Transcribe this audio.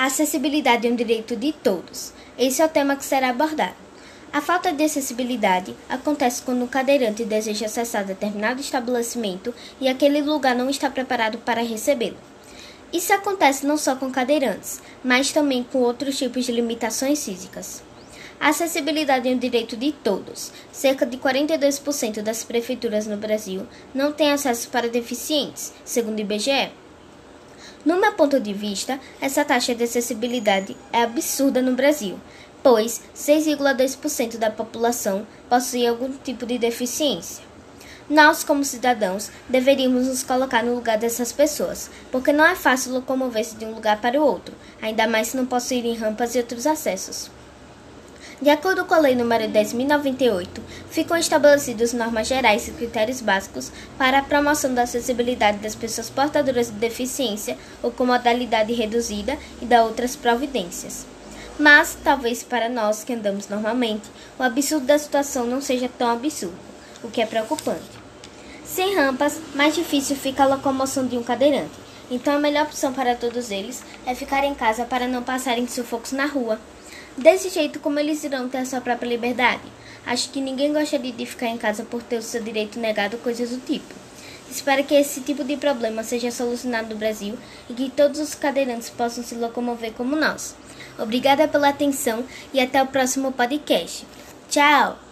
A acessibilidade é um direito de todos. Esse é o tema que será abordado. A falta de acessibilidade acontece quando o cadeirante deseja acessar determinado estabelecimento e aquele lugar não está preparado para recebê-lo. Isso acontece não só com cadeirantes, mas também com outros tipos de limitações físicas. A acessibilidade é um direito de todos. Cerca de 42% das prefeituras no Brasil não têm acesso para deficientes, segundo o IBGE. No meu ponto de vista, essa taxa de acessibilidade é absurda no Brasil, pois 6,2% da população possui algum tipo de deficiência. Nós, como cidadãos, deveríamos nos colocar no lugar dessas pessoas, porque não é fácil locomover-se de um lugar para o outro, ainda mais se não possuírem rampas e outros acessos. De acordo com a Lei nº 10.098, ficam estabelecidas normas gerais e critérios básicos para a promoção da acessibilidade das pessoas portadoras de deficiência ou com modalidade reduzida e da outras providências. Mas, talvez para nós que andamos normalmente, o absurdo da situação não seja tão absurdo, o que é preocupante. Sem rampas, mais difícil fica a locomoção de um cadeirante. Então, a melhor opção para todos eles é ficar em casa para não passarem sufocos na rua. Desse jeito, como eles irão ter a sua própria liberdade? Acho que ninguém gostaria de ficar em casa por ter o seu direito negado, coisas do tipo. Espero que esse tipo de problema seja solucionado no Brasil e que todos os cadeirantes possam se locomover como nós. Obrigada pela atenção e até o próximo podcast. Tchau!